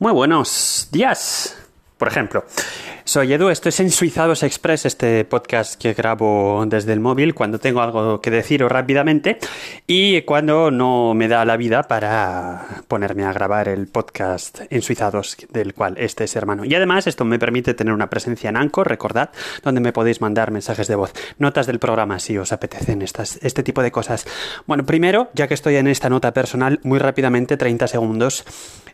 Muy buenos días. Por ejemplo, soy Edu, esto es en Suizados Express, este podcast que grabo desde el móvil cuando tengo algo que deciros rápidamente y cuando no me da la vida para ponerme a grabar el podcast en Suizados, del cual este es hermano. Y además esto me permite tener una presencia en Anchor, recordad, donde me podéis mandar mensajes de voz, notas del programa si os apetecen estas, este tipo de cosas. Bueno, primero, ya que estoy en esta nota personal, muy rápidamente, 30 segundos,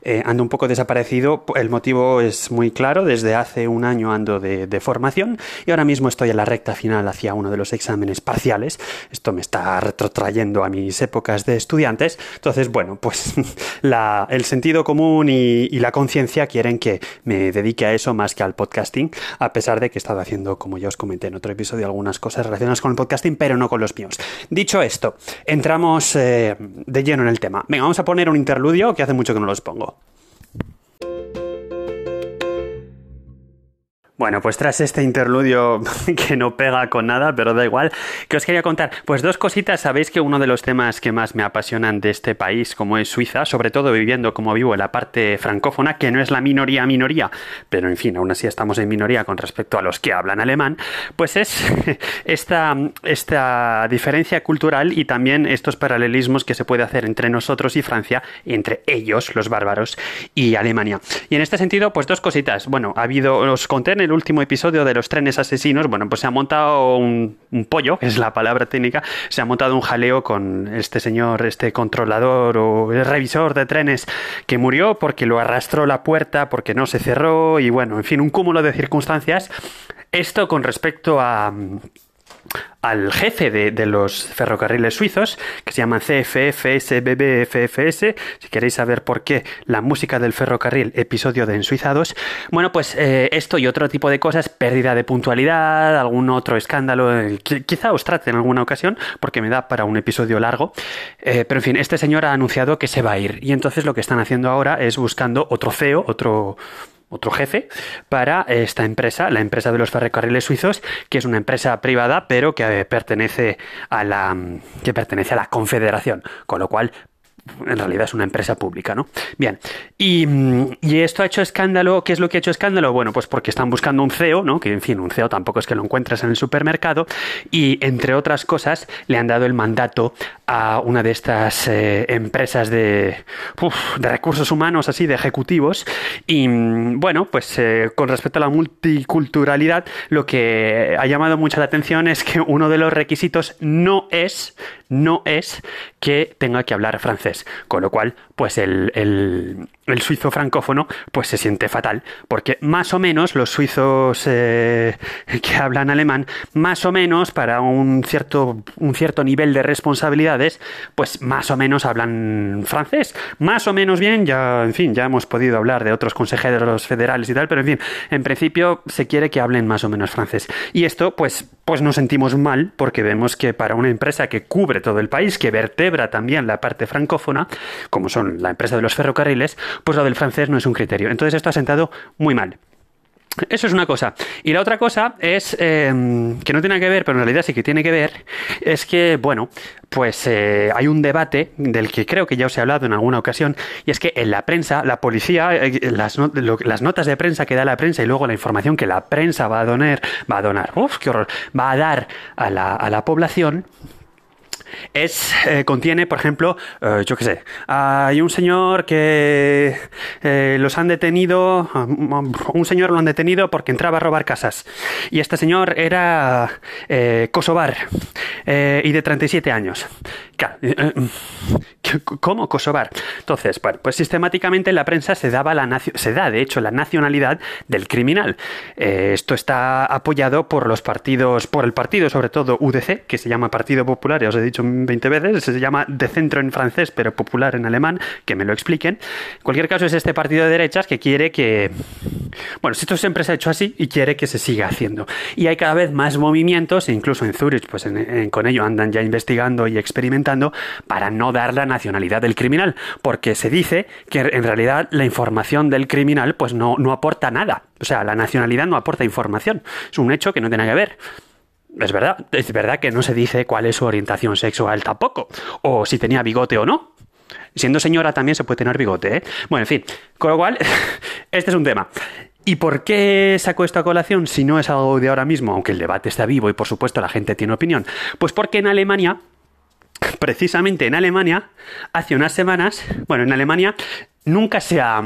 eh, ando un poco desaparecido. El motivo es muy claro. Desde hace un año ando de, formación y ahora mismo estoy en la recta final hacia uno de los exámenes parciales. Esto me está retrotrayendo a mis épocas de estudiantes. Entonces, bueno, pues el sentido común y, la conciencia quieren que me dedique a eso más que al podcasting, a pesar de que he estado haciendo, como ya os comenté en otro episodio, algunas cosas relacionadas con el podcasting, pero no con los míos. Dicho esto, entramos eh, de lleno en el tema. Venga, vamos a poner un interludio que hace mucho que no los pongo. Bueno, pues tras este interludio que no pega con nada, pero da igual, que os quería contar, pues dos cositas, sabéis que uno de los temas que más me apasionan de este país, como es Suiza, sobre todo viviendo como vivo en la parte francófona, que no es la minoría minoría, pero en fin, aún así estamos en minoría con respecto a los que hablan alemán, pues es esta, esta diferencia cultural y también estos paralelismos que se puede hacer entre nosotros y Francia, entre ellos, los bárbaros, y Alemania. Y en este sentido, pues dos cositas. Bueno, ha habido, os conté el último episodio de los trenes asesinos, bueno, pues se ha montado un, pollo, que es la palabra técnica, se ha montado un jaleo con este señor, este controlador o revisor de trenes que murió porque lo arrastró la puerta, porque no se cerró y bueno, en fin, un cúmulo de circunstancias. Esto con respecto a al jefe de, los ferrocarriles suizos, que se llaman CFFS, BBFFS, si queréis saber por qué la música del ferrocarril, episodio de Ensuizados. Bueno, pues eh, esto y otro tipo de cosas, pérdida de puntualidad, algún otro escándalo, quizá os trate en alguna ocasión, porque me da para un episodio largo. Eh, pero en fin, este señor ha anunciado que se va a ir, y entonces lo que están haciendo ahora es buscando otro CEO, otro otro jefe para esta empresa, la empresa de los ferrocarriles suizos, que es una empresa privada, pero que pertenece a la que pertenece a la Confederación, con lo cual en realidad es una empresa pública, ¿no? Bien, y, esto ha hecho escándalo, ¿qué es lo que ha hecho escándalo? Bueno, pues porque están buscando un CEO, ¿no? Que en fin, un CEO tampoco es que lo encuentres en el supermercado, y entre otras cosas le han dado el mandato a una de estas eh, empresas de, de recursos humanos, así, de ejecutivos, y bueno, pues eh, con respecto a la multiculturalidad, lo que ha llamado mucho la atención es que uno de los requisitos no es, no es que tenga que hablar francés. Con lo cual, pues el, el, suizo francófono pues se siente fatal, porque más o menos los suizos eh, que hablan alemán, más o menos para un cierto, un cierto nivel de responsabilidades, pues más o menos hablan francés. Más o menos bien, ya, en fin, ya hemos podido hablar de otros consejeros federales y tal, pero en fin, en principio se quiere que hablen más o menos francés. Y esto, pues, pues nos sentimos mal, porque vemos que para una empresa que cubre todo el país, que vertebra también la parte francófona, como son la empresa de los ferrocarriles, pues lo del francés no es un criterio. Entonces esto ha sentado muy mal. Eso es una cosa. Y la otra cosa es, em, que no tiene que ver, pero en realidad sí que tiene que ver, es que, bueno, pues eh, hay un debate del que creo que ya os he hablado en alguna ocasión, y es que en la prensa, la policía, eh, las, notas de prensa que da la prensa y luego la información que la prensa va a donar, va a donar, qué horror, va a dar a la, a la población, es eh, contiene, por ejemplo, eh, yo qué sé, hay un señor que eh, los han detenido, un señor lo han detenido porque entraba a robar casas y este señor era kosovar y de 37 años. ¿Cómo kosovar? Entonces, bueno, pues sistemáticamente en la prensa se daba la se da de hecho la nacionalidad del criminal. esto está apoyado por los partidos, por el partido sobre todo UDC, que se llama Partido Popular, ya os he dicho 20 veces, se llama de centro en francés, pero popular en alemán, que me lo expliquen. En cualquier caso, es este partido de derechas que quiere que. Bueno, esto siempre se ha hecho así y quiere que se siga haciendo. Y hay cada vez más movimientos, incluso en Zurich, pues con ello andan ya investigando y experimentando para no dar la nacionalidad del criminal, porque se dice que en realidad la información del criminal pues no, no aporta nada. O sea, la nacionalidad no aporta información. Es un hecho que no tiene que ver es verdad, es verdad que no se dice cuál es su orientación sexual tampoco, o si tenía bigote o no. Siendo señora también se puede tener bigote, ¿eh? Bueno, en fin, con lo cual, este es un tema. ¿Y por qué saco esto a colación si no es algo de ahora mismo, aunque el debate está vivo y por supuesto la gente tiene opinión? Pues porque en Alemania, precisamente en Alemania, hace unas semanas, bueno, en Alemania nunca se ha...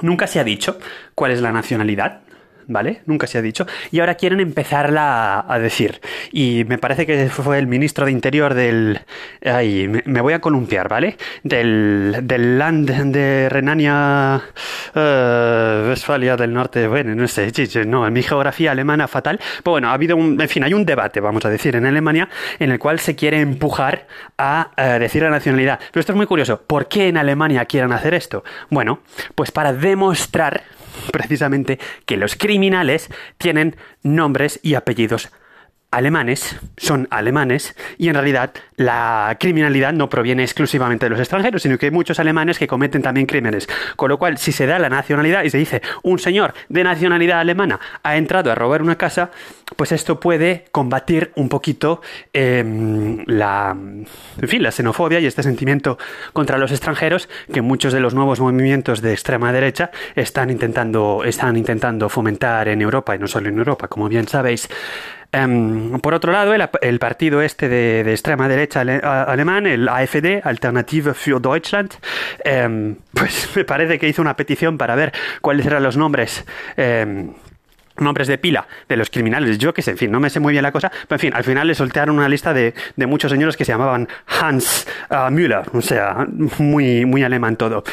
Nunca se ha dicho cuál es la nacionalidad ¿vale? Nunca se ha dicho. Y ahora quieren empezarla a, decir. Y me parece que fue el ministro de Interior del... Ay, me, voy a columpiar, ¿vale? Del, del Land de Renania... Uh, Westfalia del Norte, bueno, no sé, no, en mi geografía alemana fatal. Pero bueno, ha habido un... En fin, hay un debate, vamos a decir, en Alemania, en el cual se quiere empujar a eh, decir la nacionalidad. Pero esto es muy curioso. ¿Por qué en Alemania quieren hacer esto? Bueno, pues para demostrar precisamente que los criminales tienen nombres y apellidos alemanes, son alemanes, y en realidad la criminalidad no proviene exclusivamente de los extranjeros, sino que hay muchos alemanes que cometen también crímenes. Con lo cual, si se da la nacionalidad y se dice un señor de nacionalidad alemana ha entrado a robar una casa, pues esto puede combatir un poquito em, la, en fin, la xenofobia y este sentimiento contra los extranjeros que muchos de los nuevos movimientos de extrema derecha están intentando, están intentando fomentar en Europa y no solo en Europa, como bien sabéis. Em, por otro lado, el, partido este de, extrema derecha alemán, el AfD, Alternative für Deutschland, em, pues me parece que hizo una petición para ver cuáles eran los nombres em, nombres de pila de los criminales. Yo que sé, en fin, no me sé muy bien la cosa, pero en fin, al final le soltaron una lista de, muchos señores que se llamaban Hans uh, Müller, o sea, muy, muy alemán todo.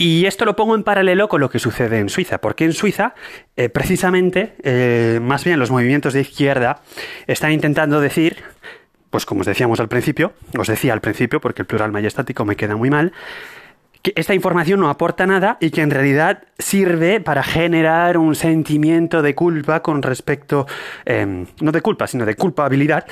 Y esto lo pongo en paralelo con lo que sucede en Suiza, porque en Suiza, eh, precisamente, eh, más bien los movimientos de izquierda están intentando decir, pues como os decíamos al principio, os decía al principio, porque el plural majestático me queda muy mal, que esta información no aporta nada y que en realidad sirve para generar un sentimiento de culpa con respecto, eh, no de culpa, sino de culpabilidad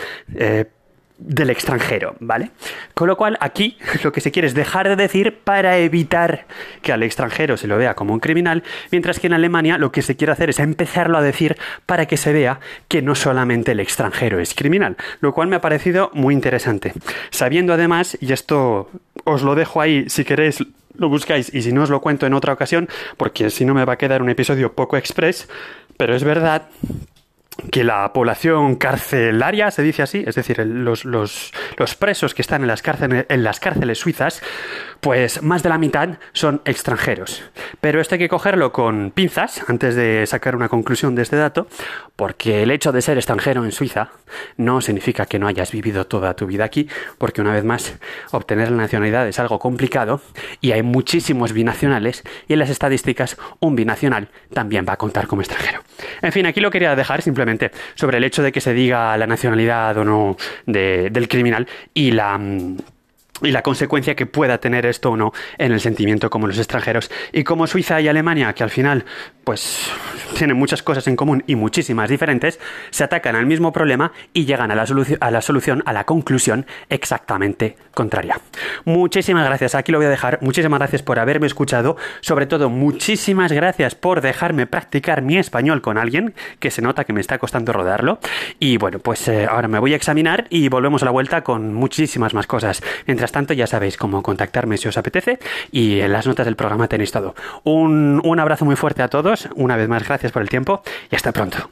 del extranjero, ¿vale? Con lo cual aquí lo que se quiere es dejar de decir para evitar que al extranjero se lo vea como un criminal, mientras que en Alemania lo que se quiere hacer es empezarlo a decir para que se vea que no solamente el extranjero es criminal, lo cual me ha parecido muy interesante. Sabiendo además, y esto os lo dejo ahí si queréis lo buscáis y si no os lo cuento en otra ocasión, porque si no me va a quedar un episodio poco express, pero es verdad que la población carcelaria, se dice así, es decir, los, los, los, presos que están en las, cárceles, en las cárceles suizas, pues más de la mitad son extranjeros. Pero esto hay que cogerlo con pinzas antes de sacar una conclusión de este dato, porque el hecho de ser extranjero en Suiza no significa que no hayas vivido toda tu vida aquí, porque una vez más, obtener la nacionalidad es algo complicado y hay muchísimos binacionales y en las estadísticas un binacional también va a contar como extranjero. En fin, aquí lo quería dejar simplemente sobre el hecho de que se diga la nacionalidad o no del criminal y la mm, y la consecuencia que pueda tener esto o no en el sentimiento como los extranjeros. Y como Suiza y Alemania, que al final pues tienen muchas cosas en común y muchísimas diferentes, se atacan al mismo problema y llegan a la, a la solución, a la conclusión exactamente contraria. Muchísimas gracias, aquí lo voy a dejar. Muchísimas gracias por haberme escuchado. Sobre todo, muchísimas gracias por dejarme practicar mi español con alguien, que se nota que me está costando rodarlo. Y bueno, pues eh, ahora me voy a examinar y volvemos a la vuelta con muchísimas más cosas. Mientras tanto, ya sabéis cómo contactarme si os apetece y en las notas del programa tenéis todo. Un, un abrazo muy fuerte a todos una vez más, gracias por el tiempo y hasta pronto.